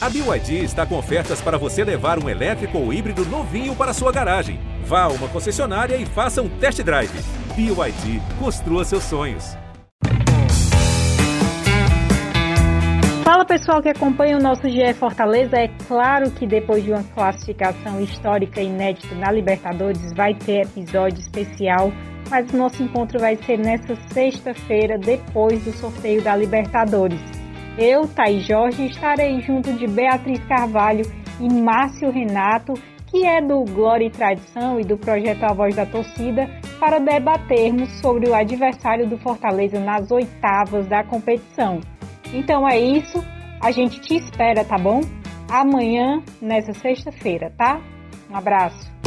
A BYD está com ofertas para você levar um elétrico ou híbrido novinho para sua garagem. Vá a uma concessionária e faça um test drive. BYD, construa seus sonhos. Fala pessoal que acompanha o nosso GE Fortaleza. É claro que depois de uma classificação histórica inédita na Libertadores vai ter episódio especial, mas o nosso encontro vai ser nessa sexta-feira, depois do sorteio da Libertadores. Eu, Thaís Jorge, estarei junto de Beatriz Carvalho e Márcio Renato, que é do Glória e Tradição e do projeto A Voz da Torcida, para debatermos sobre o adversário do Fortaleza nas oitavas da competição. Então é isso, a gente te espera, tá bom? Amanhã, nessa sexta-feira, tá? Um abraço.